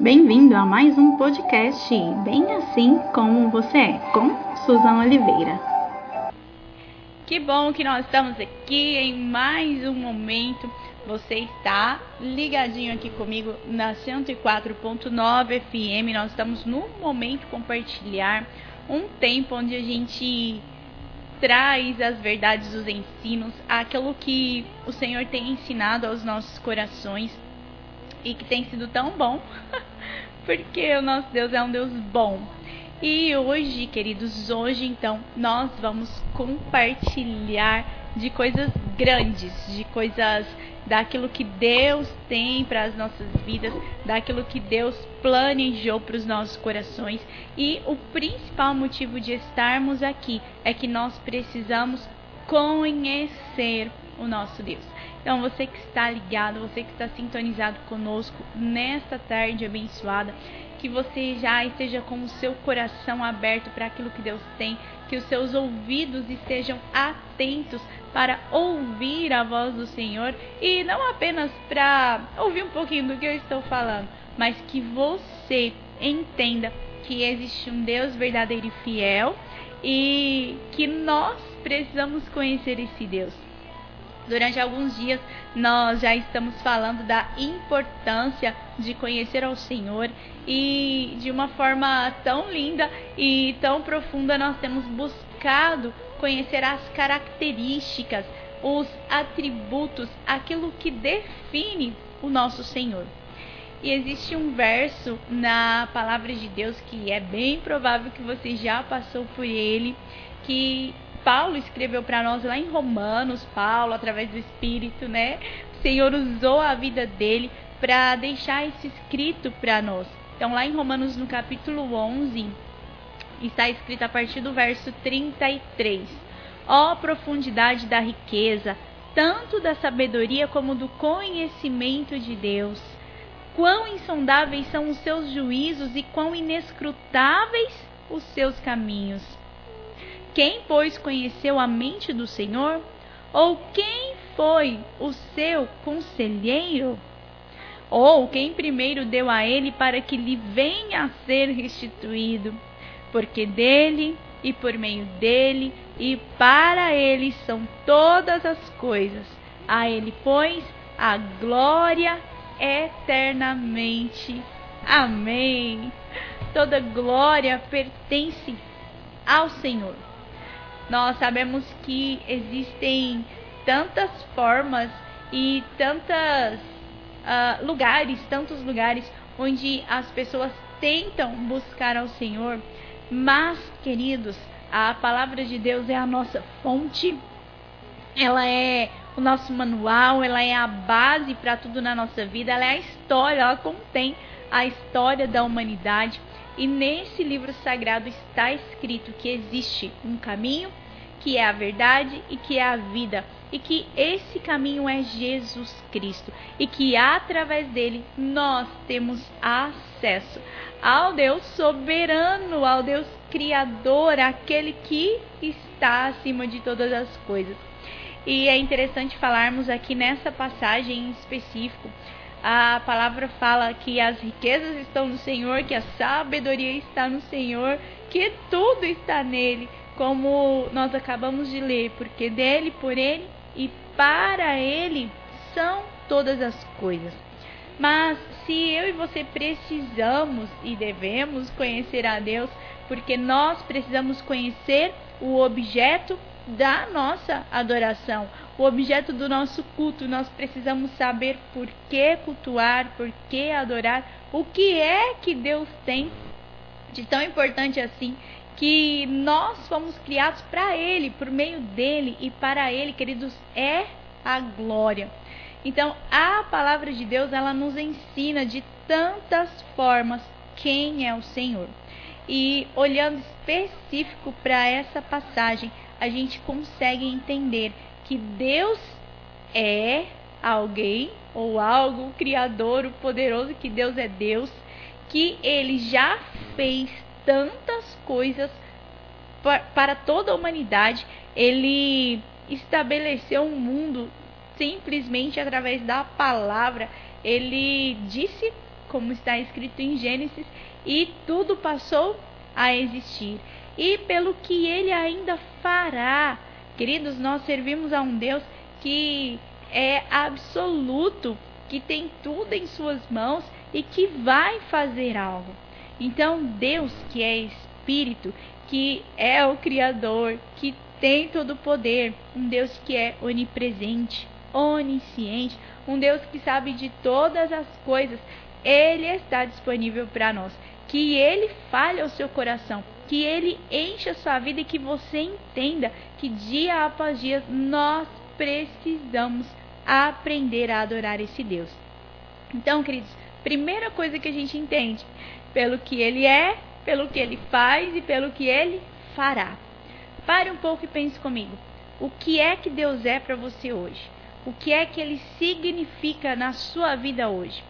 Bem-vindo a mais um podcast Bem Assim Como Você É, com Suzana Oliveira. Que bom que nós estamos aqui em mais um momento. Você está ligadinho aqui comigo na 104.9 FM. Nós estamos no momento compartilhar um tempo onde a gente traz as verdades dos ensinos, aquilo que o Senhor tem ensinado aos nossos corações e que tem sido tão bom, porque o nosso Deus é um Deus bom. E hoje, queridos, hoje então nós vamos compartilhar de coisas grandes, de coisas daquilo que Deus tem para as nossas vidas, daquilo que Deus planejou para os nossos corações. E o principal motivo de estarmos aqui é que nós precisamos conhecer o nosso Deus. Então, você que está ligado, você que está sintonizado conosco nesta tarde abençoada, que você já esteja com o seu coração aberto para aquilo que Deus tem, que os seus ouvidos estejam atentos para ouvir a voz do Senhor e não apenas para ouvir um pouquinho do que eu estou falando, mas que você entenda que existe um Deus verdadeiro e fiel e que nós precisamos conhecer esse Deus. Durante alguns dias nós já estamos falando da importância de conhecer ao Senhor e de uma forma tão linda e tão profunda nós temos buscado conhecer as características, os atributos, aquilo que define o nosso Senhor. E existe um verso na palavra de Deus que é bem provável que você já passou por ele, que Paulo escreveu para nós lá em Romanos, Paulo, através do Espírito, né? O Senhor usou a vida dele para deixar isso escrito para nós. Então, lá em Romanos, no capítulo 11, está escrito a partir do verso 33. Ó oh, profundidade da riqueza, tanto da sabedoria como do conhecimento de Deus. Quão insondáveis são os seus juízos e quão inescrutáveis os seus caminhos. Quem, pois, conheceu a mente do Senhor? Ou quem foi o seu conselheiro? Ou quem primeiro deu a ele para que lhe venha a ser restituído? Porque dele e por meio dele e para ele são todas as coisas. A ele, pois, a glória eternamente. Amém. Toda glória pertence ao Senhor. Nós sabemos que existem tantas formas e tantos uh, lugares, tantos lugares onde as pessoas tentam buscar ao Senhor, mas, queridos, a palavra de Deus é a nossa fonte, ela é o nosso manual, ela é a base para tudo na nossa vida, ela é a história, ela contém a história da humanidade. E nesse livro sagrado está escrito que existe um caminho, que é a verdade e que é a vida, e que esse caminho é Jesus Cristo, e que através dele nós temos acesso ao Deus soberano, ao Deus criador, aquele que está acima de todas as coisas. E é interessante falarmos aqui nessa passagem em específico a palavra fala que as riquezas estão no Senhor, que a sabedoria está no Senhor, que tudo está nele, como nós acabamos de ler, porque dele, por ele e para ele são todas as coisas. Mas se eu e você precisamos e devemos conhecer a Deus, porque nós precisamos conhecer o objeto da nossa adoração, o objeto do nosso culto. Nós precisamos saber por que cultuar, por que adorar, o que é que Deus tem de tão importante assim que nós fomos criados para Ele, por meio dele e para Ele, queridos, é a glória. Então, a palavra de Deus, ela nos ensina de tantas formas quem é o Senhor. E olhando específico para essa passagem, a gente consegue entender que Deus é alguém ou algo, o Criador, o poderoso, que Deus é Deus, que ele já fez tantas coisas para toda a humanidade. Ele estabeleceu um mundo simplesmente através da palavra. Ele disse como está escrito em Gênesis, e tudo passou a existir. E pelo que ele ainda fará. Queridos, nós servimos a um Deus que é absoluto, que tem tudo em suas mãos e que vai fazer algo. Então, Deus, que é espírito, que é o criador, que tem todo o poder, um Deus que é onipresente, onisciente, um Deus que sabe de todas as coisas, ele está disponível para nós. Que ele fale ao seu coração, que ele encha a sua vida e que você entenda que dia após dia nós precisamos aprender a adorar esse Deus. Então, queridos, primeira coisa que a gente entende, pelo que ele é, pelo que ele faz e pelo que ele fará. Pare um pouco e pense comigo. O que é que Deus é para você hoje? O que é que ele significa na sua vida hoje?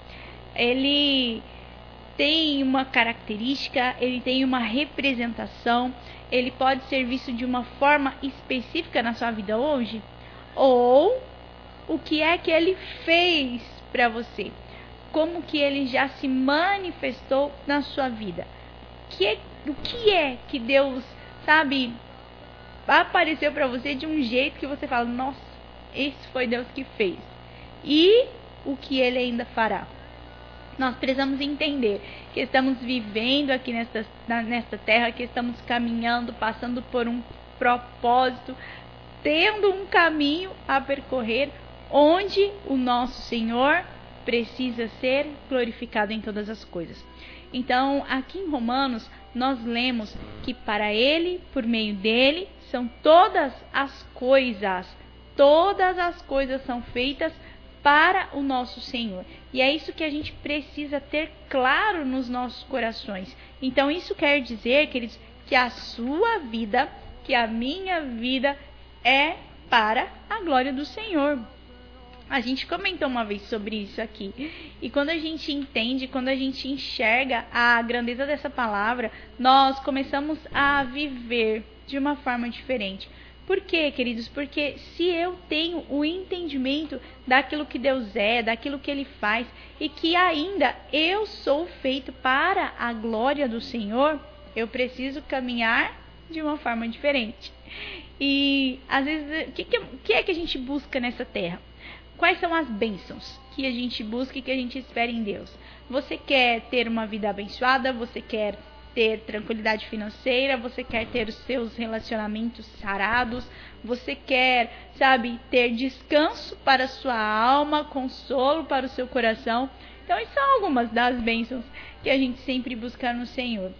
Ele tem uma característica, ele tem uma representação, ele pode ser visto de uma forma específica na sua vida hoje? Ou o que é que ele fez para você? Como que ele já se manifestou na sua vida? Que é, o que é que Deus, sabe, apareceu para você de um jeito que você fala: "Nossa, esse foi Deus que fez". E o que ele ainda fará? Nós precisamos entender que estamos vivendo aqui nesta, nesta terra, que estamos caminhando, passando por um propósito, tendo um caminho a percorrer, onde o nosso Senhor precisa ser glorificado em todas as coisas. Então, aqui em Romanos, nós lemos que para Ele, por meio dele, são todas as coisas, todas as coisas são feitas para o nosso Senhor. E é isso que a gente precisa ter claro nos nossos corações. Então, isso quer dizer, queridos, que a sua vida, que a minha vida é para a glória do Senhor. A gente comentou uma vez sobre isso aqui. E quando a gente entende, quando a gente enxerga a grandeza dessa palavra, nós começamos a viver de uma forma diferente. Por quê, queridos? Porque se eu tenho o entendimento daquilo que Deus é, daquilo que Ele faz, e que ainda eu sou feito para a glória do Senhor, eu preciso caminhar de uma forma diferente. E às vezes, o que, que, é que a gente busca nessa terra? Quais são as bênçãos que a gente busca e que a gente espera em Deus? Você quer ter uma vida abençoada? Você quer ter tranquilidade financeira, você quer ter os seus relacionamentos sarados, você quer, sabe, ter descanso para a sua alma, consolo para o seu coração. Então, essas são algumas das bênçãos que a gente sempre busca no Senhor.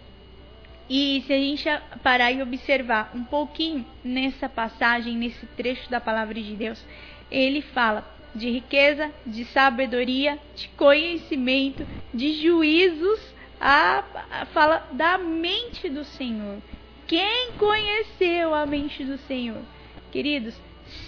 E se a gente parar e observar um pouquinho nessa passagem, nesse trecho da palavra de Deus, ele fala de riqueza, de sabedoria, de conhecimento, de juízos a, a, fala da mente do Senhor. Quem conheceu a mente do Senhor? Queridos,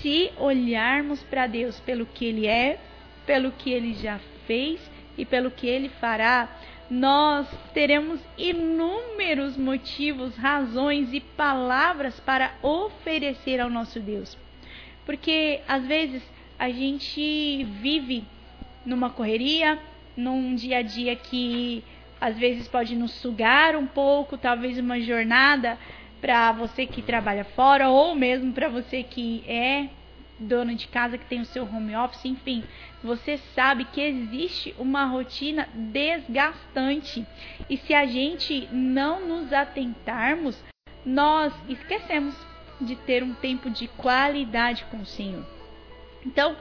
se olharmos para Deus pelo que Ele é, pelo que Ele já fez e pelo que Ele fará, nós teremos inúmeros motivos, razões e palavras para oferecer ao nosso Deus. Porque às vezes a gente vive numa correria, num dia a dia que às vezes pode nos sugar um pouco, talvez uma jornada para você que trabalha fora ou mesmo para você que é dono de casa que tem o seu home office, enfim, você sabe que existe uma rotina desgastante. E se a gente não nos atentarmos, nós esquecemos de ter um tempo de qualidade com o Senhor. Então,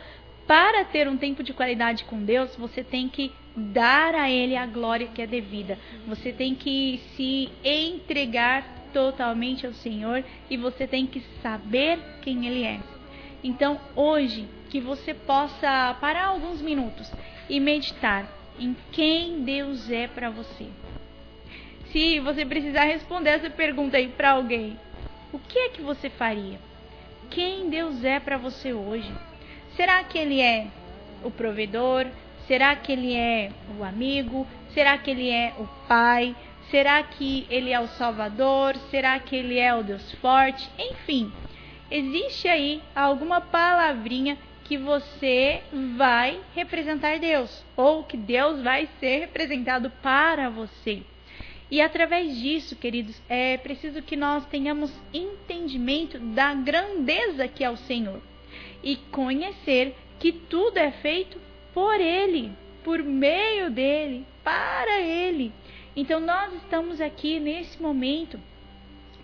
para ter um tempo de qualidade com Deus, você tem que dar a Ele a glória que é devida. Você tem que se entregar totalmente ao Senhor e você tem que saber quem Ele é. Então, hoje, que você possa parar alguns minutos e meditar em quem Deus é para você. Se você precisar responder essa pergunta aí para alguém, o que é que você faria? Quem Deus é para você hoje? Será que ele é o provedor? Será que ele é o amigo? Será que ele é o pai? Será que ele é o salvador? Será que ele é o Deus forte? Enfim, existe aí alguma palavrinha que você vai representar Deus, ou que Deus vai ser representado para você. E através disso, queridos, é preciso que nós tenhamos entendimento da grandeza que é o Senhor e conhecer que tudo é feito por Ele, por meio dele, para Ele. Então nós estamos aqui nesse momento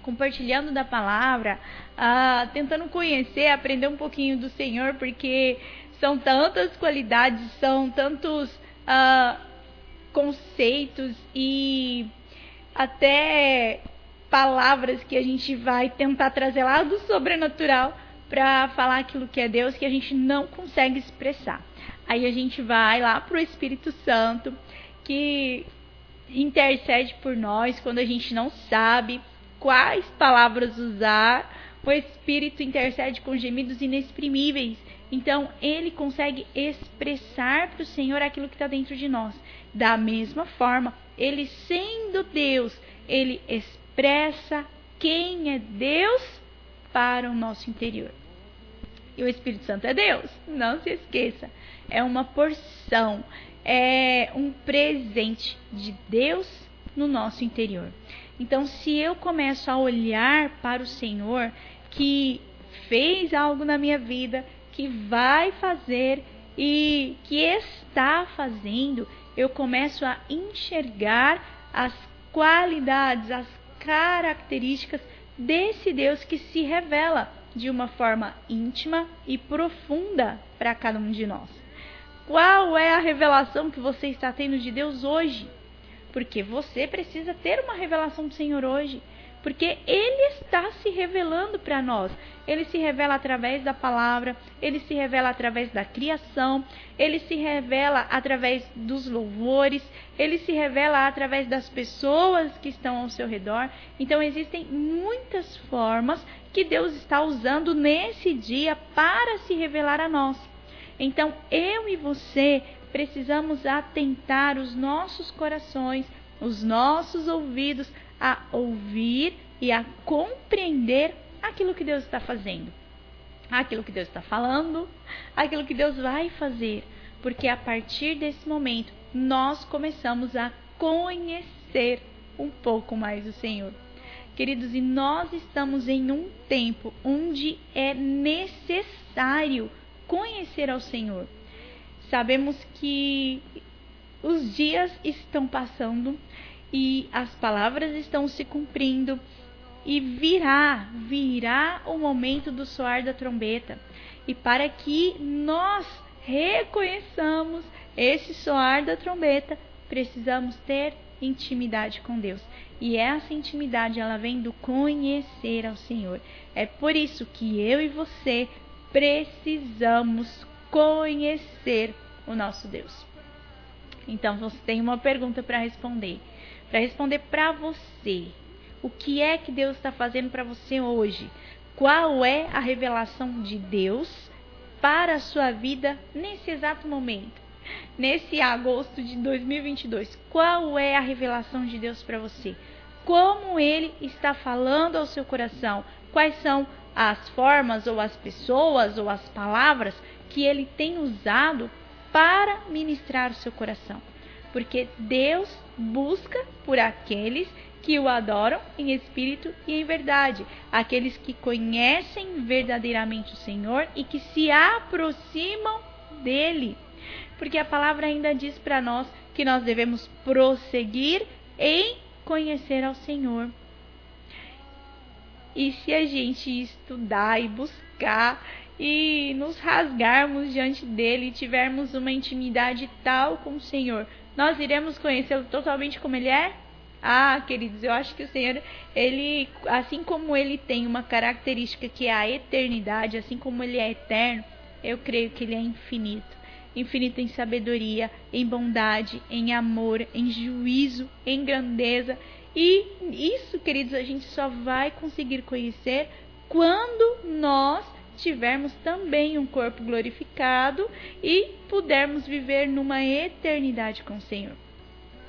compartilhando da palavra, ah, tentando conhecer, aprender um pouquinho do Senhor, porque são tantas qualidades, são tantos ah, conceitos e até palavras que a gente vai tentar trazer lá do sobrenatural para falar aquilo que é Deus que a gente não consegue expressar. Aí a gente vai lá para o Espírito Santo que intercede por nós quando a gente não sabe quais palavras usar. O Espírito intercede com gemidos inexprimíveis. Então, ele consegue expressar para o Senhor aquilo que está dentro de nós. Da mesma forma, ele sendo Deus, ele expressa quem é Deus para o nosso interior. E o Espírito Santo é Deus, não se esqueça. É uma porção, é um presente de Deus no nosso interior. Então, se eu começo a olhar para o Senhor que fez algo na minha vida, que vai fazer e que está fazendo, eu começo a enxergar as qualidades, as características desse Deus que se revela de uma forma íntima e profunda para cada um de nós. Qual é a revelação que você está tendo de Deus hoje? Porque você precisa ter uma revelação do Senhor hoje. Porque Ele está se revelando para nós. Ele se revela através da palavra, ele se revela através da criação, ele se revela através dos louvores, ele se revela através das pessoas que estão ao seu redor. Então, existem muitas formas que Deus está usando nesse dia para se revelar a nós. Então, eu e você precisamos atentar os nossos corações, os nossos ouvidos a ouvir e a compreender aquilo que Deus está fazendo, aquilo que Deus está falando, aquilo que Deus vai fazer, porque a partir desse momento nós começamos a conhecer um pouco mais o Senhor. Queridos, e nós estamos em um tempo onde é necessário conhecer ao Senhor. Sabemos que os dias estão passando e as palavras estão se cumprindo e virá, virá o momento do soar da trombeta. E para que nós reconheçamos esse soar da trombeta, precisamos ter intimidade com Deus. E essa intimidade ela vem do conhecer ao Senhor. É por isso que eu e você precisamos conhecer o nosso Deus. Então você tem uma pergunta para responder. Para responder para você. O que é que Deus está fazendo para você hoje? Qual é a revelação de Deus para a sua vida nesse exato momento? Nesse agosto de 2022, qual é a revelação de Deus para você? Como ele está falando ao seu coração? Quais são as formas ou as pessoas ou as palavras que ele tem usado para ministrar o seu coração. Porque Deus busca por aqueles que o adoram em espírito e em verdade, aqueles que conhecem verdadeiramente o Senhor e que se aproximam dele. Porque a palavra ainda diz para nós que nós devemos prosseguir em conhecer ao Senhor. E se a gente estudar e buscar e nos rasgarmos diante dele e tivermos uma intimidade tal com o Senhor, nós iremos conhecê-lo totalmente como ele é? Ah, queridos, eu acho que o Senhor, ele, assim como ele tem uma característica que é a eternidade, assim como ele é eterno, eu creio que ele é infinito. Infinito em sabedoria, em bondade, em amor, em juízo, em grandeza e isso, queridos, a gente só vai conseguir conhecer quando nós tivermos também um corpo glorificado e pudermos viver numa eternidade com o Senhor.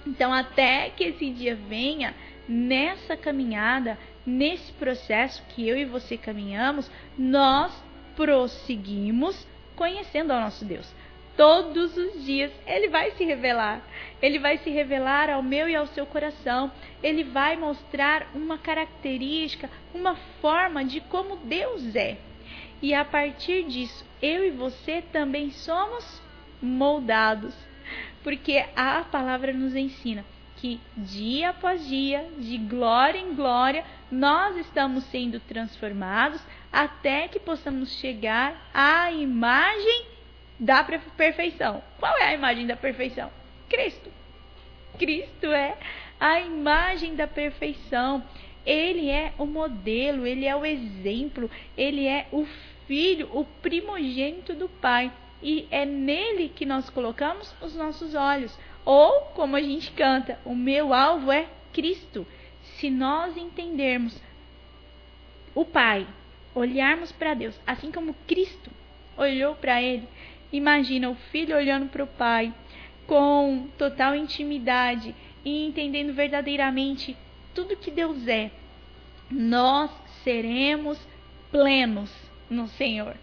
Então, até que esse dia venha, nessa caminhada, nesse processo que eu e você caminhamos, nós prosseguimos conhecendo ao nosso Deus. Todos os dias ele vai se revelar. Ele vai se revelar ao meu e ao seu coração. Ele vai mostrar uma característica, uma forma de como Deus é. E a partir disso, eu e você também somos moldados. Porque a palavra nos ensina que dia após dia, de glória em glória, nós estamos sendo transformados até que possamos chegar à imagem da perfeição. Qual é a imagem da perfeição? Cristo. Cristo é a imagem da perfeição. Ele é o modelo, ele é o exemplo, ele é o filho, o primogênito do Pai. E é nele que nós colocamos os nossos olhos. Ou, como a gente canta, o meu alvo é Cristo. Se nós entendermos o Pai, olharmos para Deus, assim como Cristo olhou para ele, imagina o filho olhando para o Pai com total intimidade e entendendo verdadeiramente tudo que Deus é, nós seremos plenos no Senhor.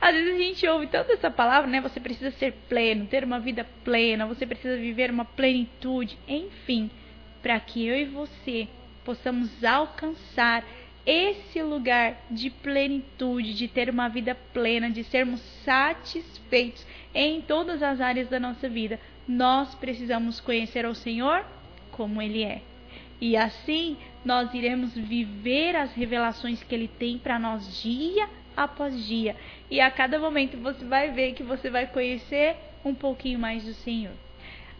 Às vezes a gente ouve tanto essa palavra, né? Você precisa ser pleno, ter uma vida plena, você precisa viver uma plenitude, enfim, para que eu e você possamos alcançar esse lugar de plenitude, de ter uma vida plena, de sermos satisfeitos em todas as áreas da nossa vida, nós precisamos conhecer o Senhor como Ele é. E assim nós iremos viver as revelações que Ele tem para nós dia após dia. E a cada momento você vai ver que você vai conhecer um pouquinho mais do Senhor.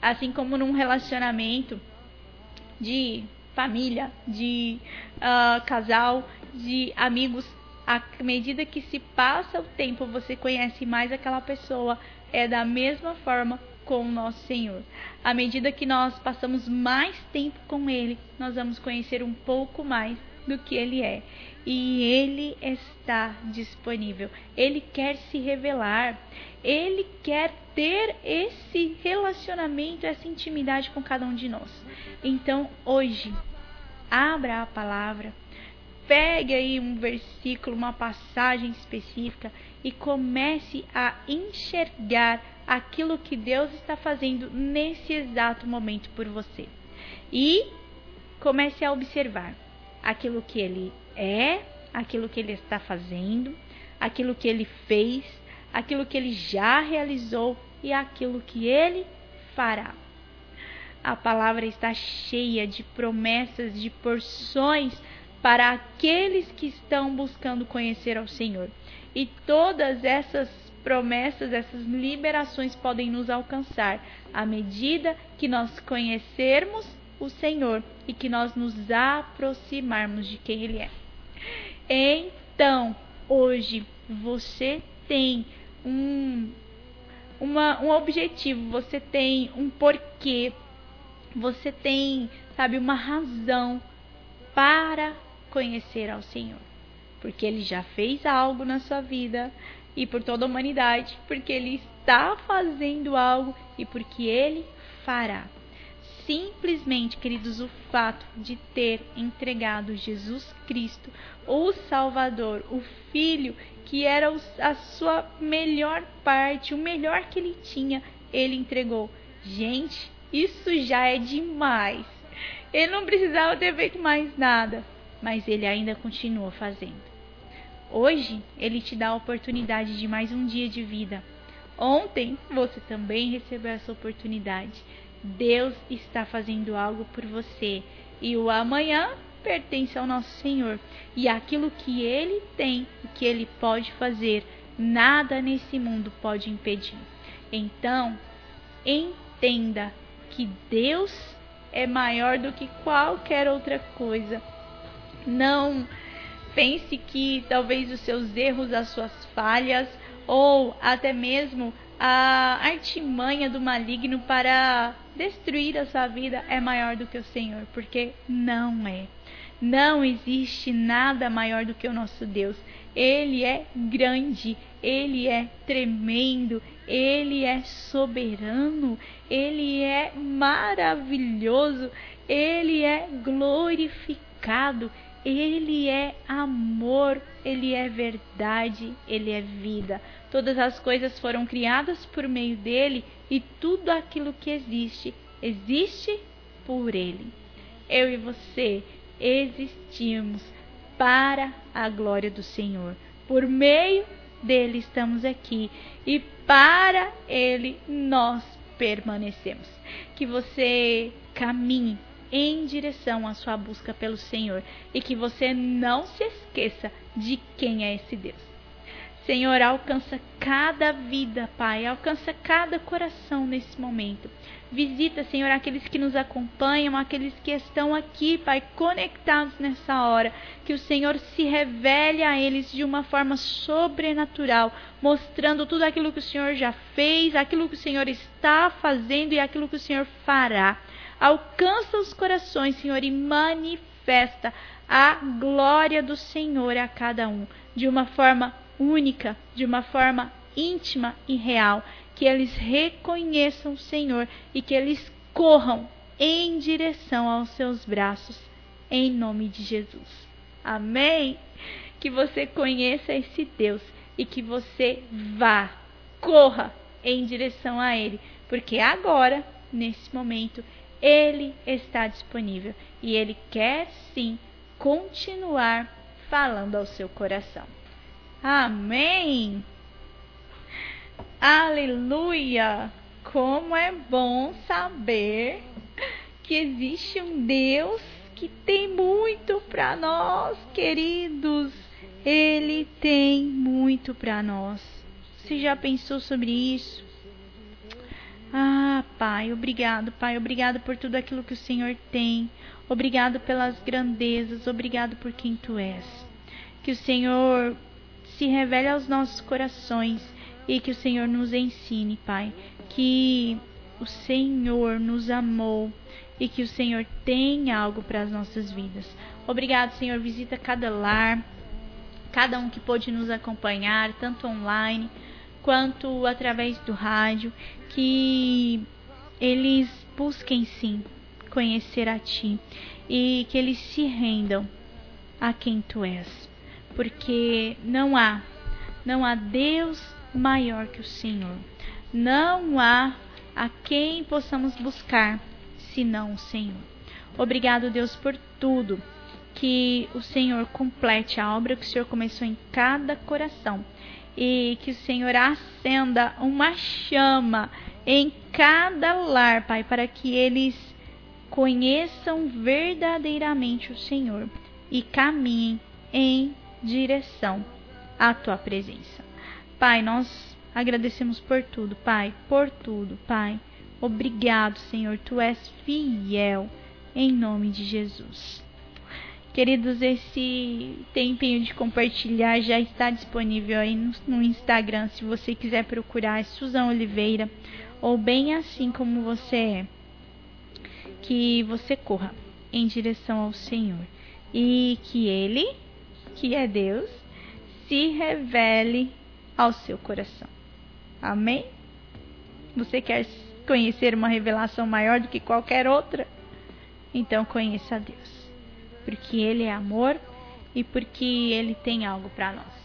Assim como num relacionamento de família, de uh, casal, de amigos, à medida que se passa o tempo, você conhece mais aquela pessoa. É da mesma forma com o nosso Senhor. À medida que nós passamos mais tempo com Ele, nós vamos conhecer um pouco mais do que Ele é e ele está disponível. Ele quer se revelar. Ele quer ter esse relacionamento, essa intimidade com cada um de nós. Então, hoje, abra a palavra, pegue aí um versículo, uma passagem específica e comece a enxergar aquilo que Deus está fazendo nesse exato momento por você. E comece a observar aquilo que ele é, aquilo que ele está fazendo, aquilo que ele fez, aquilo que ele já realizou e aquilo que ele fará. A palavra está cheia de promessas, de porções para aqueles que estão buscando conhecer ao Senhor. E todas essas promessas, essas liberações podem nos alcançar à medida que nós conhecermos o Senhor e que nós nos aproximarmos de quem Ele é. Então, hoje você tem um, uma, um objetivo, você tem um porquê, você tem, sabe, uma razão para conhecer ao Senhor. Porque Ele já fez algo na sua vida e por toda a humanidade, porque Ele está fazendo algo e porque Ele fará simplesmente, queridos, o fato de ter entregado Jesus Cristo, o Salvador, o Filho, que era a sua melhor parte, o melhor que ele tinha, ele entregou. Gente, isso já é demais. Ele não precisava ter feito mais nada, mas ele ainda continua fazendo. Hoje, ele te dá a oportunidade de mais um dia de vida. Ontem, você também recebeu essa oportunidade. Deus está fazendo algo por você e o amanhã pertence ao nosso Senhor. E aquilo que ele tem, o que ele pode fazer, nada nesse mundo pode impedir. Então, entenda que Deus é maior do que qualquer outra coisa. Não pense que talvez os seus erros, as suas falhas ou até mesmo a artimanha do maligno para destruir a sua vida é maior do que o Senhor, porque não é. Não existe nada maior do que o nosso Deus. Ele é grande, ele é tremendo, ele é soberano, ele é maravilhoso, ele é glorificado, ele é amor, ele é verdade, ele é vida. Todas as coisas foram criadas por meio dele e tudo aquilo que existe, existe por ele. Eu e você existimos para a glória do Senhor. Por meio dele estamos aqui e para ele nós permanecemos. Que você caminhe em direção à sua busca pelo Senhor e que você não se esqueça de quem é esse Deus. Senhor, alcança cada vida, Pai, alcança cada coração nesse momento. Visita, Senhor, aqueles que nos acompanham, aqueles que estão aqui, Pai, conectados nessa hora. Que o Senhor se revele a eles de uma forma sobrenatural, mostrando tudo aquilo que o Senhor já fez, aquilo que o Senhor está fazendo e aquilo que o Senhor fará. Alcança os corações, Senhor, e manifesta a glória do Senhor a cada um de uma forma única, de uma forma íntima e real, que eles reconheçam o Senhor e que eles corram em direção aos seus braços, em nome de Jesus. Amém? Que você conheça esse Deus e que você vá, corra em direção a Ele, porque agora, nesse momento, Ele está disponível e Ele quer sim continuar falando ao seu coração. Amém! Aleluia! Como é bom saber que existe um Deus que tem muito para nós, queridos. Ele tem muito para nós. Você já pensou sobre isso? Ah, Pai, obrigado, Pai, obrigado por tudo aquilo que o Senhor tem. Obrigado pelas grandezas, obrigado por quem tu és. Que o Senhor se revele aos nossos corações e que o Senhor nos ensine, Pai, que o Senhor nos amou e que o Senhor tem algo para as nossas vidas. Obrigado, Senhor. Visita cada lar, cada um que pôde nos acompanhar, tanto online quanto através do rádio, que eles busquem sim conhecer a Ti e que eles se rendam a quem Tu és porque não há, não há Deus maior que o Senhor. Não há a quem possamos buscar senão o Senhor. Obrigado, Deus, por tudo. Que o Senhor complete a obra que o Senhor começou em cada coração e que o Senhor acenda uma chama em cada lar, Pai, para que eles conheçam verdadeiramente o Senhor e caminhem em direção à tua presença. Pai, nós agradecemos por tudo, Pai, por tudo, Pai. Obrigado, Senhor, tu és fiel, em nome de Jesus. Queridos, esse tempinho de compartilhar já está disponível aí no, no Instagram, se você quiser procurar, é Suzão Oliveira, ou bem assim como você é. Que você corra em direção ao Senhor e que Ele que é Deus, se revele ao seu coração. Amém? Você quer conhecer uma revelação maior do que qualquer outra? Então conheça a Deus, porque Ele é amor e porque Ele tem algo para nós.